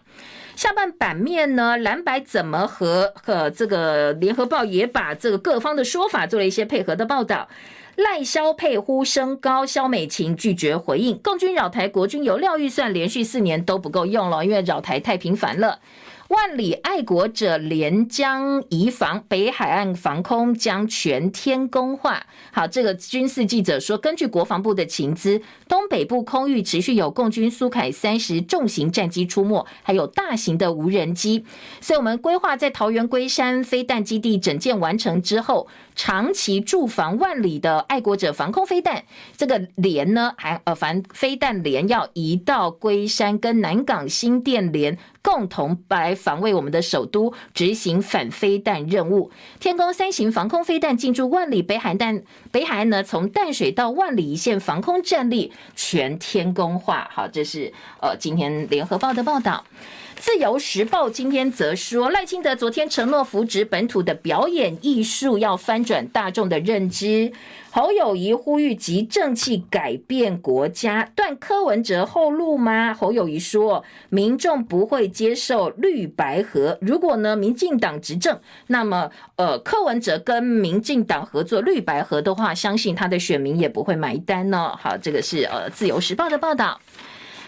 下半版面呢，蓝白怎么和和这个联合报也把这个各方的说法做了一些配合的报道。赖萧配呼声高，萧美琴拒绝回应。共军扰台，国军油料预算连续四年都不够用了，因为扰台太频繁了。万里爱国者连江移防，北海岸防空将全天工化。好，这个军事记者说，根据国防部的情资，东北部空域持续有共军苏凯三十重型战机出没，还有大型的无人机。所以，我们规划在桃园龟山飞弹基地整建完成之后，长期驻防万里的爱国者防空飞弹，这个连呢，还呃防飞弹连要移到龟山跟南港新店连。共同来防卫我们的首都，执行反飞弹任务。天宫三型防空飞弹进驻万里北海岸，北海岸呢，从淡水到万里一线防空战力全天宫化。好，这是呃今天联合报的报道。自由时报今天则说，赖清德昨天承诺扶植本土的表演艺术，要翻转大众的认知。侯友谊呼吁集正气改变国家，断柯文哲后路吗？侯友谊说，民众不会接受绿白合。如果呢，民进党执政，那么呃，柯文哲跟民进党合作绿白合的话，相信他的选民也不会买单呢。好，这个是呃自由时报的报道。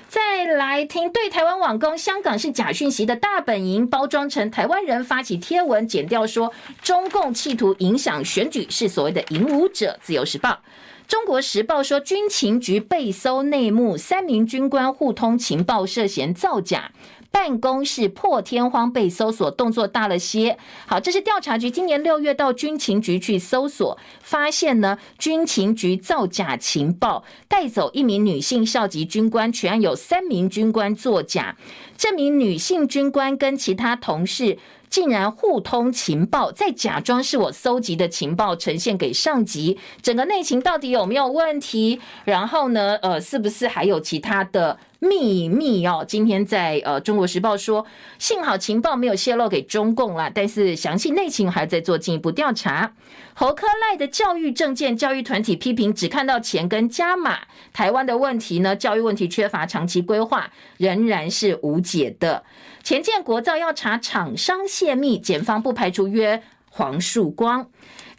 再来听对台湾网攻，香港是假讯息的大本营，包装成台湾人发起贴文，剪掉说中共企图影响选举，是所谓的影武者。自由时报、中国时报说军情局被搜内幕，三名军官互通情报，涉嫌造假。办公室破天荒被搜索，动作大了些。好，这是调查局今年六月到军情局去搜索，发现呢，军情局造假情报，带走一名女性校级军官，全案有三名军官作假。这名女性军官跟其他同事竟然互通情报，再假装是我搜集的情报呈现给上级，整个内情到底有没有问题？然后呢，呃，是不是还有其他的？秘密哦，今天在呃《中国时报》说，幸好情报没有泄露给中共啦，但是详细内情还在做进一步调查。侯科赖的教育政见，教育团体批评只看到钱跟加码，台湾的问题呢，教育问题缺乏长期规划，仍然是无解的。前建国造要查厂商泄密，检方不排除约黄树光。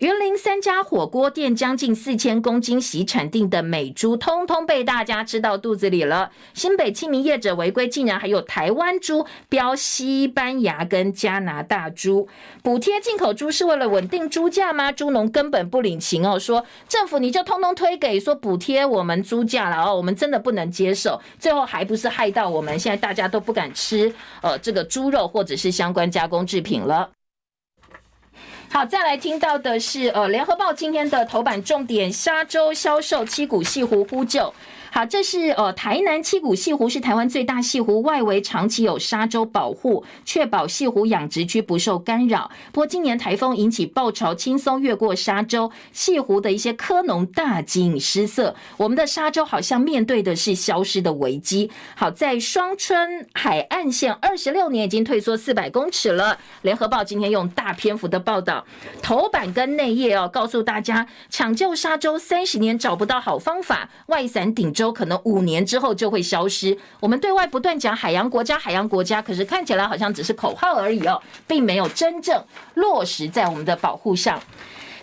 云林三家火锅店将近四千公斤洗产定的美猪，通通被大家吃到肚子里了。新北清明业者违规，竟然还有台湾猪标西班牙跟加拿大猪。补贴进口猪是为了稳定猪价吗？猪农根本不领情哦，说政府你就通通推给说补贴我们猪价了哦，我们真的不能接受。最后还不是害到我们现在大家都不敢吃呃这个猪肉或者是相关加工制品了。好，再来听到的是，呃，联合报今天的头版重点：沙洲销售七股西湖呼救。好，这是呃台南七股潟湖是台湾最大潟湖，外围长期有沙洲保护，确保潟湖养殖区不受干扰。不过今年台风引起暴潮，轻松越过沙洲，潟湖的一些科农大惊失色。我们的沙洲好像面对的是消失的危机。好，在双春海岸线二十六年已经退缩四百公尺了。联合报今天用大篇幅的报道，头版跟内页哦，告诉大家抢救沙洲三十年找不到好方法，外伞顶。州可能五年之后就会消失。我们对外不断讲海洋国家，海洋国家，可是看起来好像只是口号而已哦，并没有真正落实在我们的保护上。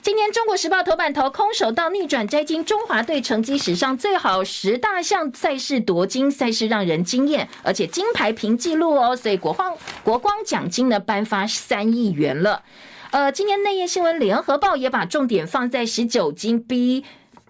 今天《中国时报》头版头，空手道逆转摘金，中华队成绩史上最好，十大项赛事夺金，赛事让人惊艳，而且金牌平纪录哦，所以国光国光奖金呢颁发三亿元了。呃，今天内页新闻，《联合报》也把重点放在十九金 B。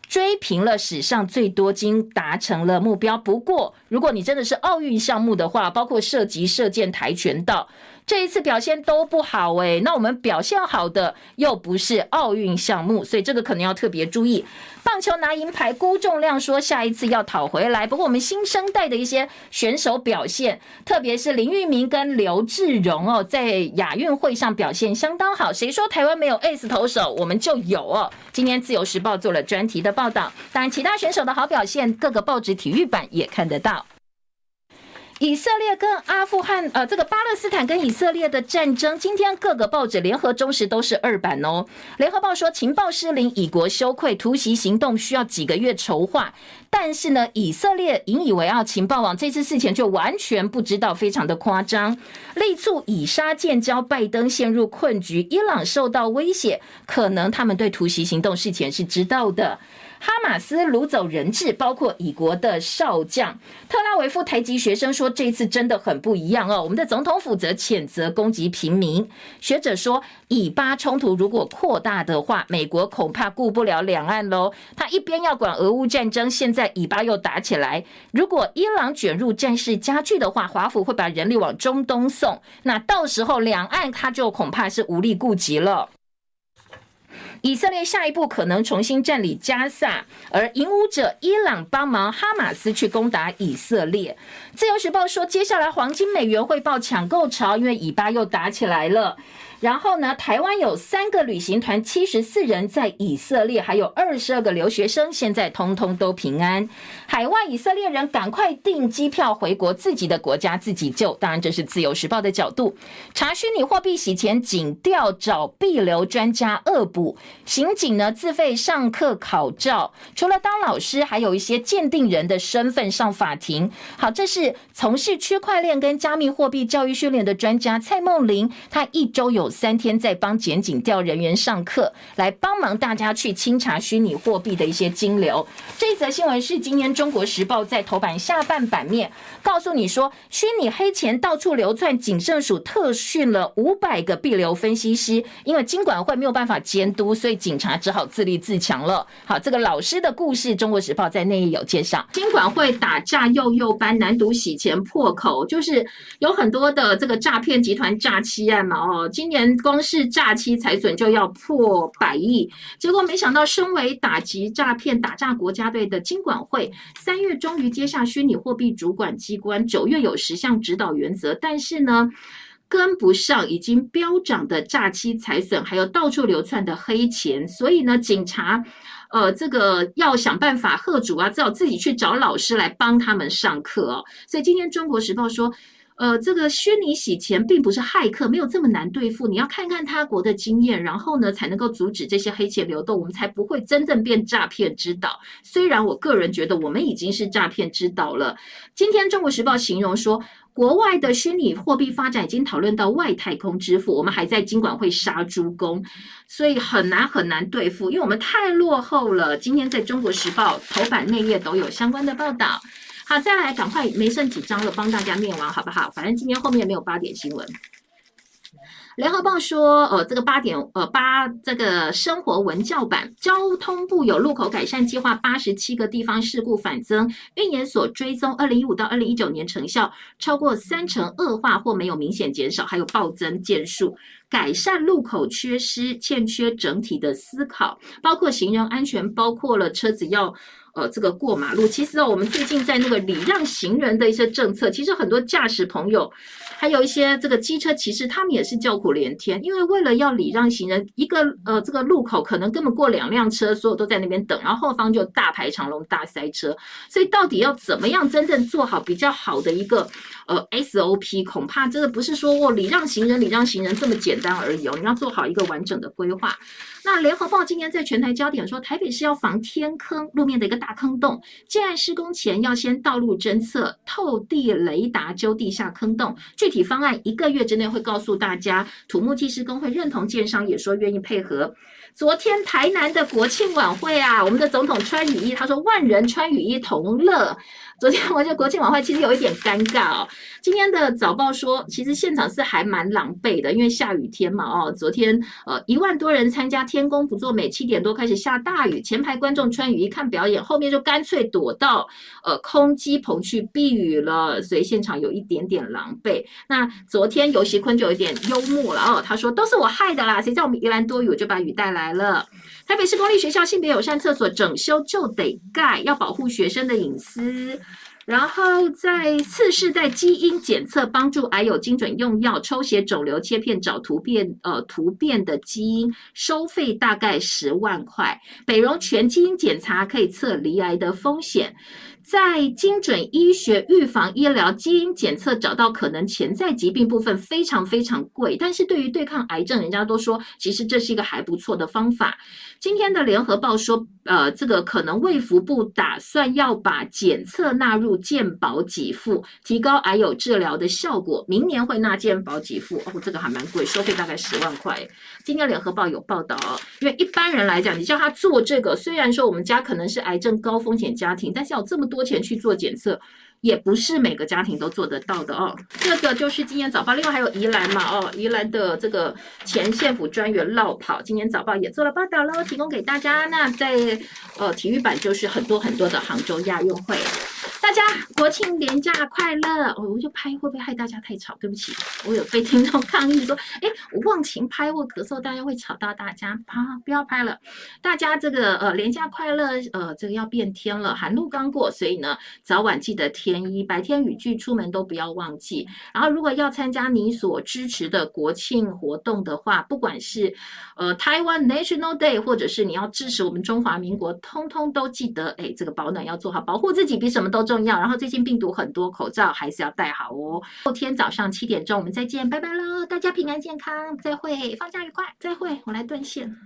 追平了史上最多金，达成了目标。不过，如果你真的是奥运项目的话，包括涉及、射箭、跆拳道。这一次表现都不好诶，那我们表现好的又不是奥运项目，所以这个可能要特别注意。棒球拿银牌，辜仲谅说下一次要讨回来。不过我们新生代的一些选手表现，特别是林玉明跟刘志荣哦，在亚运会上表现相当好。谁说台湾没有 ace 投手？我们就有哦。今天自由时报做了专题的报道，当然其他选手的好表现，各个报纸体育版也看得到。以色列跟阿富汗，呃，这个巴勒斯坦跟以色列的战争，今天各个报纸联合中时都是二版哦。联合报说情报失灵，以国羞愧，突袭行动需要几个月筹划。但是呢，以色列引以为傲情报网这次事前就完全不知道，非常的夸张。力促以沙建交，拜登陷入困局，伊朗受到威胁，可能他们对突袭行动事前是知道的。哈马斯掳走人质，包括以国的少将特拉维夫台籍学生说，这次真的很不一样哦。我们的总统府则谴责攻击平民。学者说，以巴冲突如果扩大的话，美国恐怕顾不了两岸喽。他一边要管俄乌战争，现在以巴又打起来，如果伊朗卷入战事加剧的话，华府会把人力往中东送，那到时候两岸他就恐怕是无力顾及了。以色列下一步可能重新占领加萨，而影武者伊朗帮忙哈马斯去攻打以色列。自由时报说，接下来黄金美元会爆抢购潮，因为以巴又打起来了。然后呢，台湾有三个旅行团，七十四人在以色列，还有二十二个留学生，现在通通都平安。海外以色列人赶快订机票回国，自己的国家自己救。当然，这是自由时报的角度。查虚拟货币洗钱，警调找币流专家恶补。刑警呢自费上课考照，除了当老师，还有一些鉴定人的身份上法庭。好，这是从事区块链跟加密货币教育训练的专家蔡梦玲，他一周有三天在帮检警调人员上课，来帮忙大家去清查虚拟货币的一些金流。这一则新闻是今天中国时报在头版下半版面告诉你说，虚拟黑钱到处流窜，警政署特训了五百个币流分析师，因为金管会没有办法监督，所以警察只好自立自强了。好，这个老师的故事，中国时报在内页有介绍。金管会打诈幼幼班难读洗钱破口，就是有很多的这个诈骗集团诈欺案嘛。哦，今年。光是诈欺财损就要破百亿，结果没想到，身为打击诈骗、打诈国家队的金管会，三月终于接下虚拟货币主管机关，九月有十项指导原则，但是呢，跟不上已经飙涨的诈欺财损，还有到处流窜的黑钱，所以呢，警察呃，这个要想办法吓阻啊，只好自己去找老师来帮他们上课哦。所以今天《中国时报》说。呃，这个虚拟洗钱并不是骇客，没有这么难对付。你要看看他国的经验，然后呢，才能够阻止这些黑钱流动，我们才不会真正变诈骗之岛。虽然我个人觉得我们已经是诈骗之岛了。今天《中国时报》形容说，国外的虚拟货币发展已经讨论到外太空支付，我们还在金管会杀猪工，所以很难很难对付，因为我们太落后了。今天在《中国时报》头版内页都有相关的报道。好，再来，赶快没剩几张了，帮大家念完好不好？反正今天后面没有八点新闻。联合报说，呃，这个八点，呃，八这个生活文教版，交通部有路口改善计划，八十七个地方事故反增，运研所追踪，二零一五到二零一九年成效超过三成恶化或没有明显减少，还有暴增件数，改善路口缺失，欠缺整体的思考，包括行人安全，包括了车子要。呃，这个过马路，其实哦，我们最近在那个礼让行人的一些政策，其实很多驾驶朋友，还有一些这个机车骑士，他们也是叫苦连天，因为为了要礼让行人，一个呃这个路口可能根本过两辆车，所有都在那边等，然后后方就大排长龙、大塞车，所以到底要怎么样真正做好比较好的一个呃 SOP，恐怕真的不是说我礼让行人、礼让行人这么简单而已哦，你要做好一个完整的规划。那联合报今天在全台焦点说，台北市要防天坑路面的一个大坑洞，建案施工前要先道路侦测、透地雷达揪地下坑洞，具体方案一个月之内会告诉大家。土木技师工会认同，建商也说愿意配合。昨天台南的国庆晚会啊，我们的总统穿雨衣，他说万人穿雨衣同乐。昨天我觉得国庆晚会其实有一点尴尬哦。今天的早报说，其实现场是还蛮狼狈的，因为下雨天嘛哦。昨天呃一万多人参加，天公不作美，七点多开始下大雨，前排观众穿雨衣看表演，后面就干脆躲到呃空机棚去避雨了，所以现场有一点点狼狈。那昨天游锡堃就有点幽默了哦，他说都是我害的啦，谁叫我们宜兰多雨，我就把雨带来了。台北市公立学校性别友善厕所整修就得盖，要保护学生的隐私。然后在次世代基因检测帮助癌友精准用药，抽血、肿瘤切片找突变，呃，突变的基因，收费大概十万块。北荣全基因检查可以测罹癌的风险。在精准医学、预防医疗、基因检测找到可能潜在疾病部分非常非常贵，但是对于对抗癌症，人家都说其实这是一个还不错的方法。今天的联合报说，呃，这个可能卫福部打算要把检测纳入健保给付，提高癌友治疗的效果。明年会纳健保给付，哦，这个还蛮贵，收费大概十万块。今天联合报有报道，因为一般人来讲，你叫他做这个，虽然说我们家可能是癌症高风险家庭，但是要这么。多钱去做检测，也不是每个家庭都做得到的哦。这个就是今天早报，另外还有宜兰嘛哦，宜兰的这个前县府专员落跑，今天早报也做了报道喽，提供给大家。那在呃体育版就是很多很多的杭州亚运会。大家国庆连假快乐！哦，我就拍会不会害大家太吵？对不起，我有被听众 [LAUGHS] 抗议说，哎，我忘情拍或咳嗽，大家会吵到大家。好，不要拍了。大家这个呃连假快乐，呃这个要变天了，寒露刚过，所以呢早晚记得便宜，白天雨具出门都不要忘记。然后如果要参加你所支持的国庆活动的话，不管是呃台湾 National Day，或者是你要支持我们中华民国，通通都记得，哎，这个保暖要做好，保护自己比什么都。重要，然后最近病毒很多，口罩还是要戴好哦。后天早上七点钟我们再见，拜拜喽！大家平安健康，再会，放假愉快，再会，我来断线。